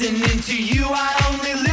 listening to you, I only listen.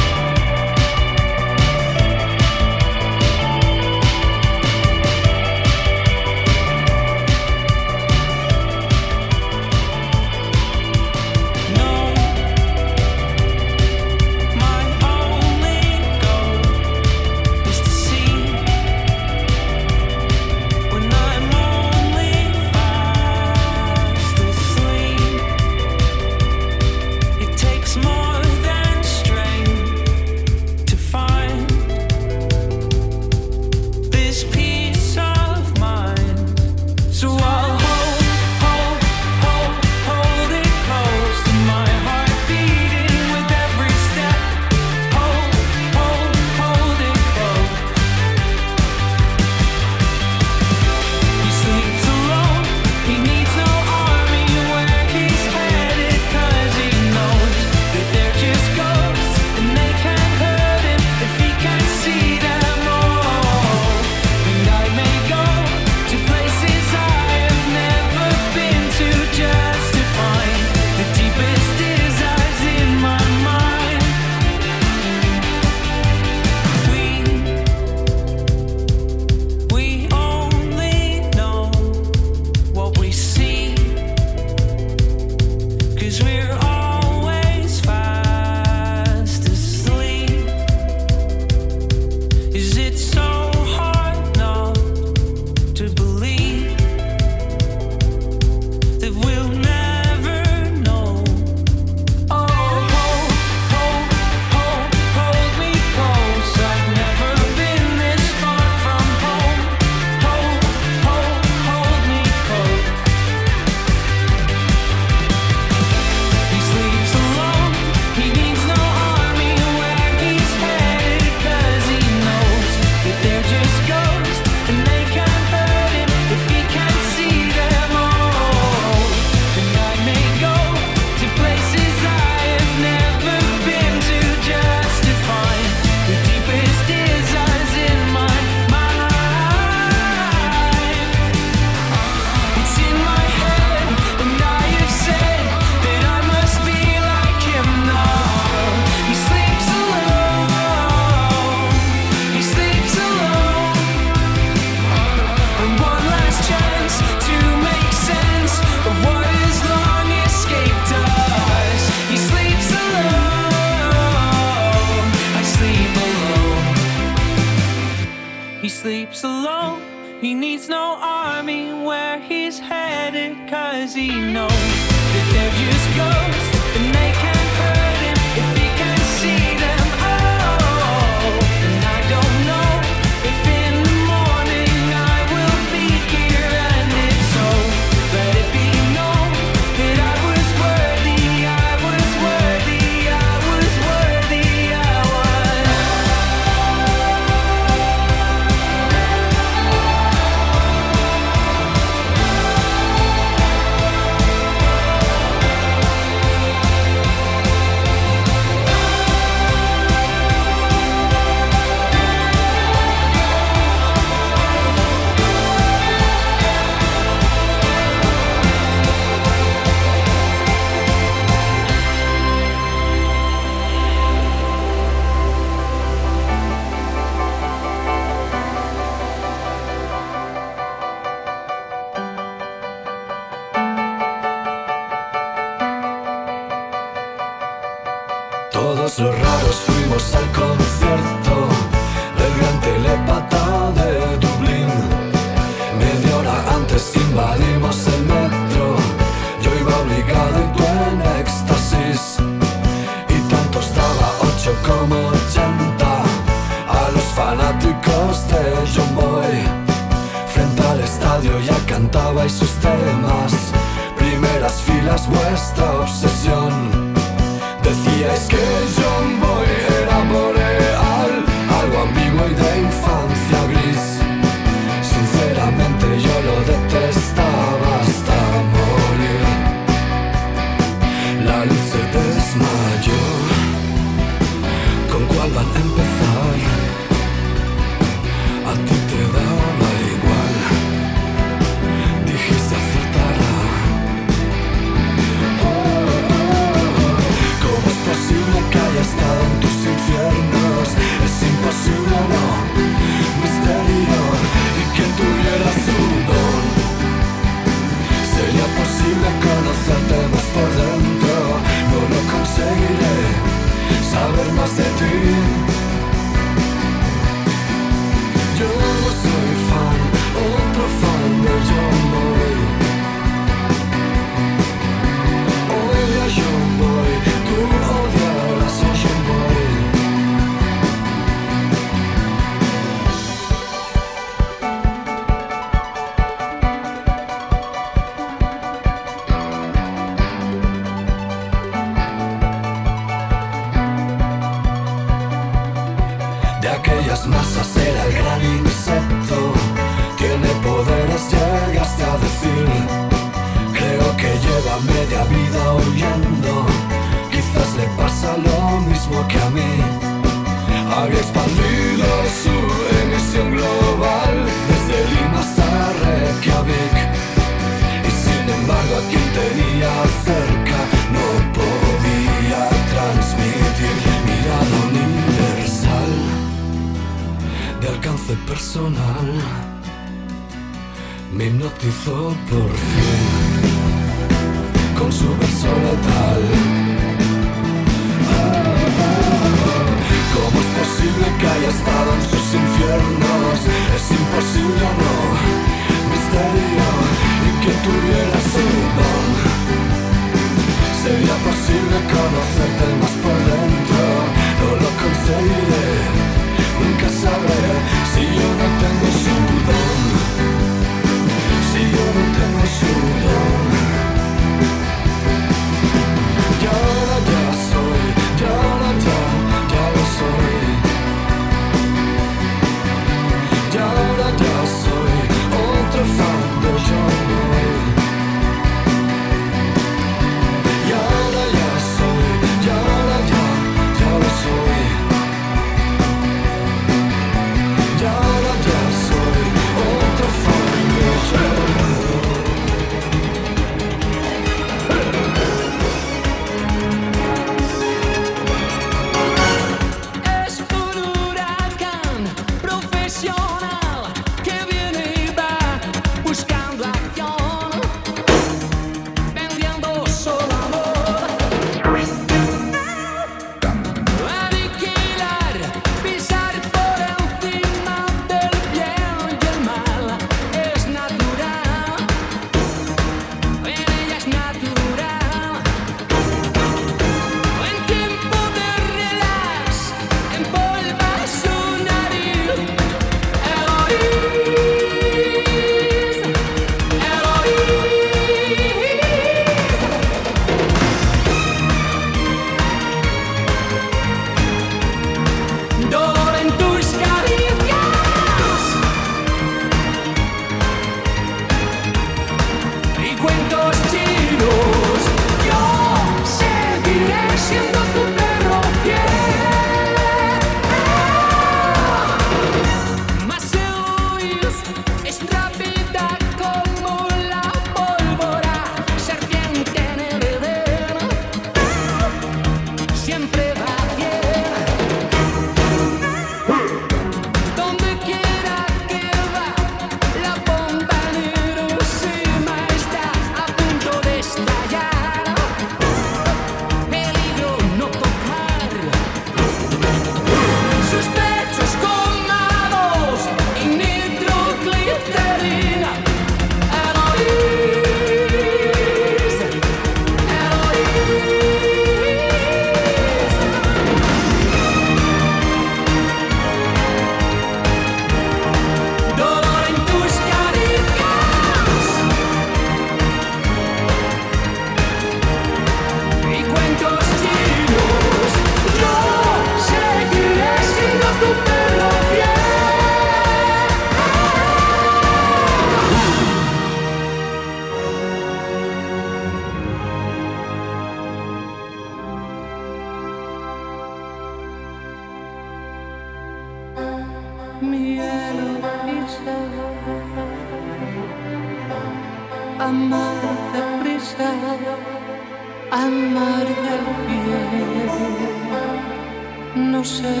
No sé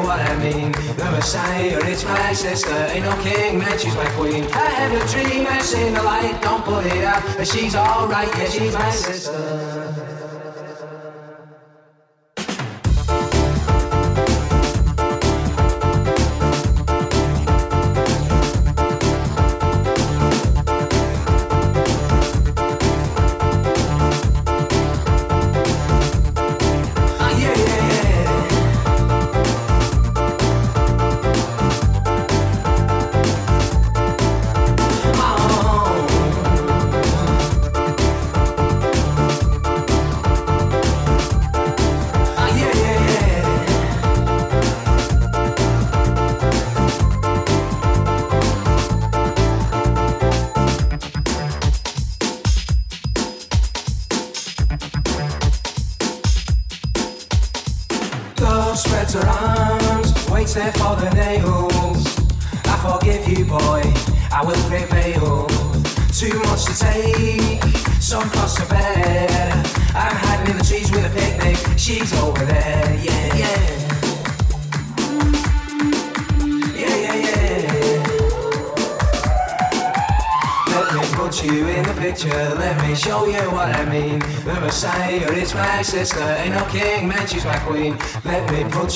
what I mean. The Messiah, it's my sister. Ain't no king, man, she's my queen. I have a dream, I seen the light, don't put it out. But she's alright, yeah, she's my sister.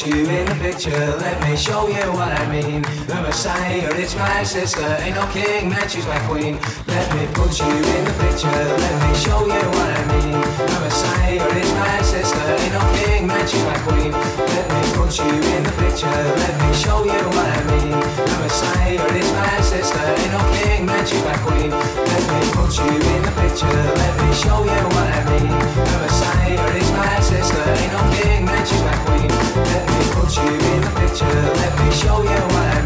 you in the picture, let me show you what I mean the Messiah. It's my sister, ain't no king, man, she's my queen. Let me put you in the picture, let me show you what I mean. The Messiah is my sister, ain't no king, man, she's my queen. Let me put you in the picture, let me show you what I mean. The Messiah is my sister, ain't no king, man, she's my queen. Let me put you in the picture, let me show you what I mean. The Messiah is my sister, ain't no king, man, she's my queen. Let me put you in the picture, let me show you what I mean.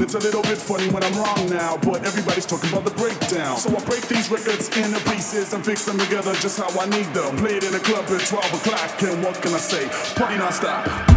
It's a little bit funny when I'm wrong now, but everybody's talking about the breakdown. So I break these records into pieces and fix them together just how I need them. Play it in a club at 12 o'clock, and what can I say? Party non-stop.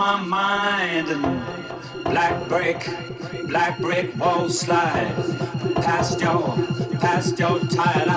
my mind and black brick, black brick walls slide past your, past your tire.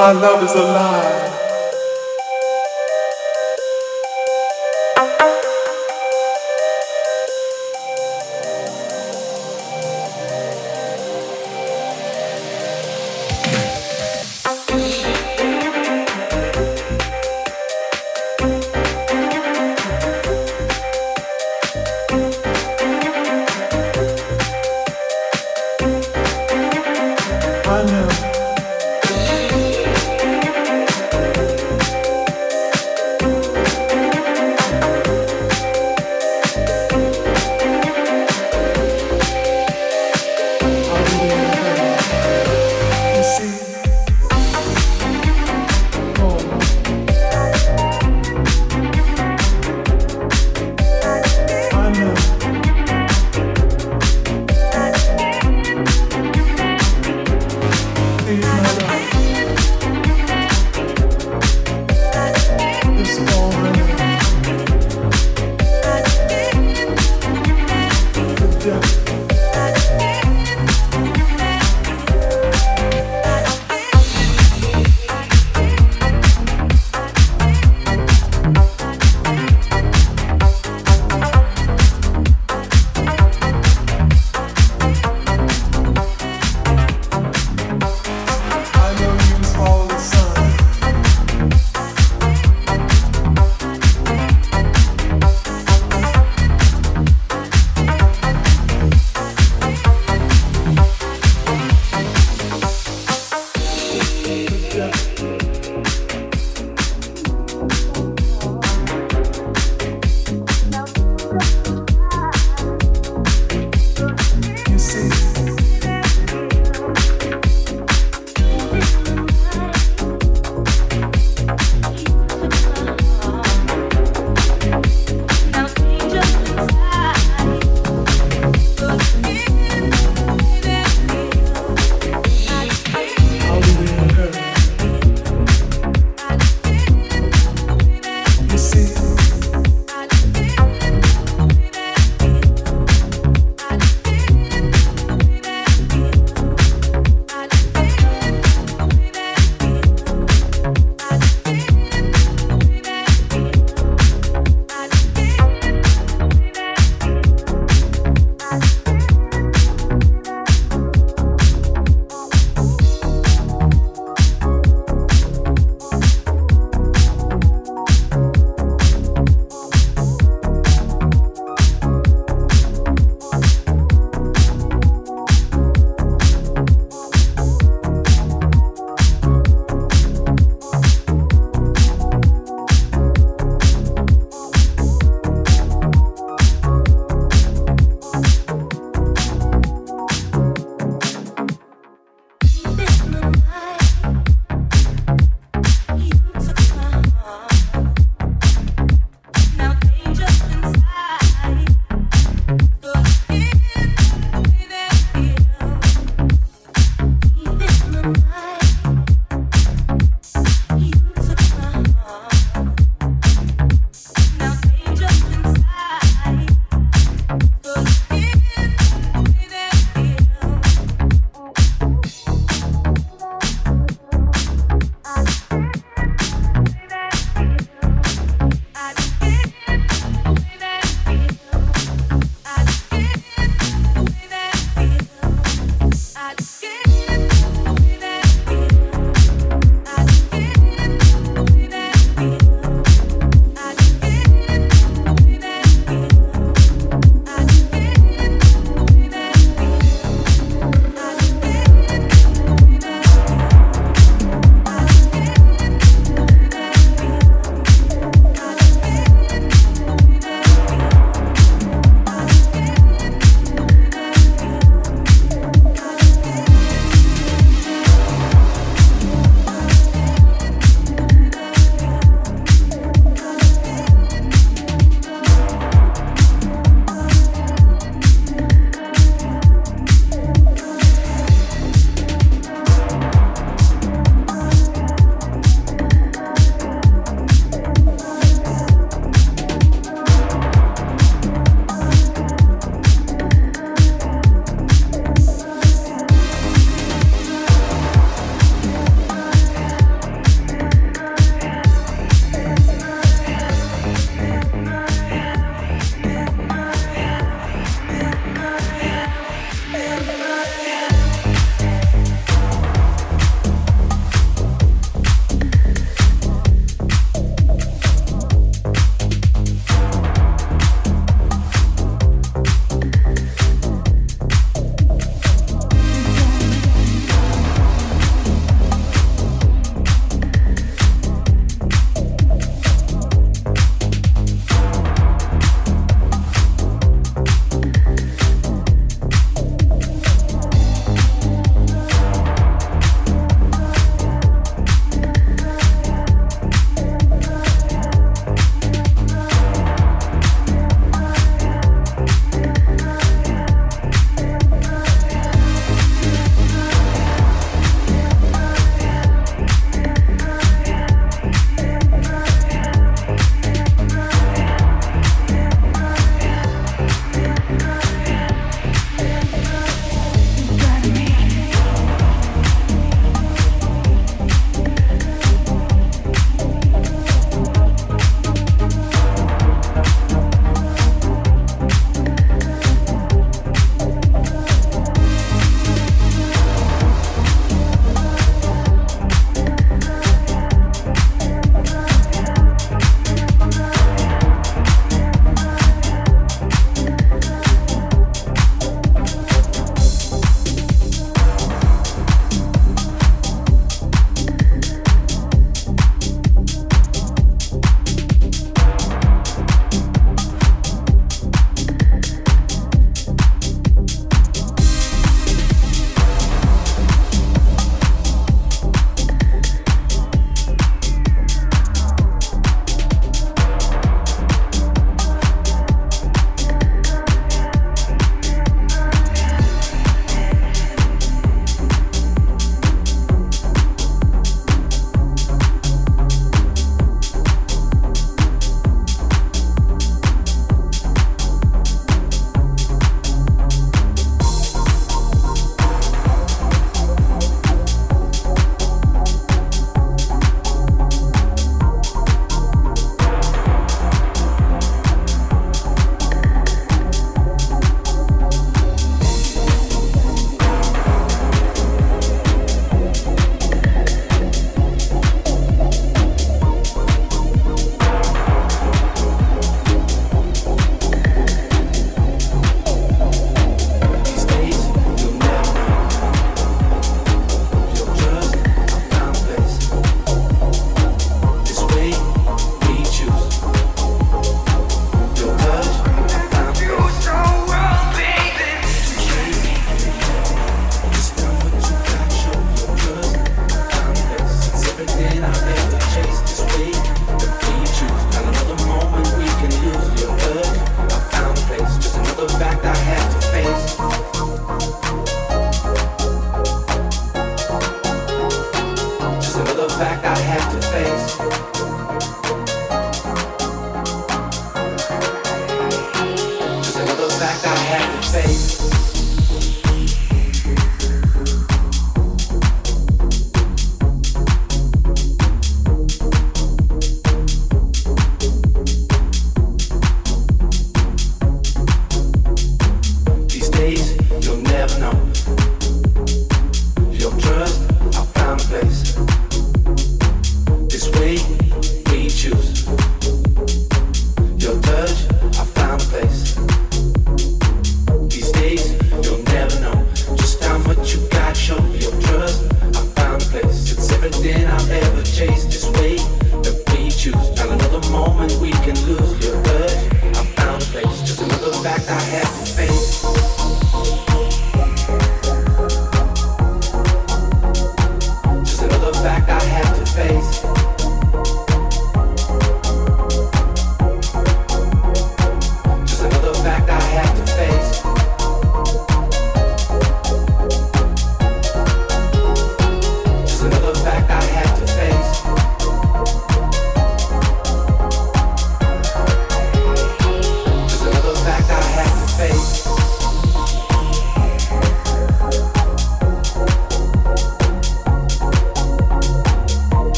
My love is alive.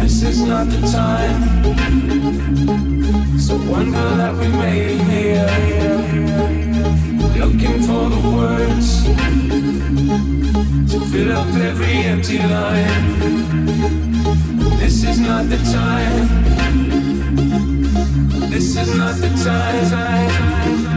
This is not the time. So wonder that we made it here. Looking for the words to fill up every empty line. This is not the time. This is not the time.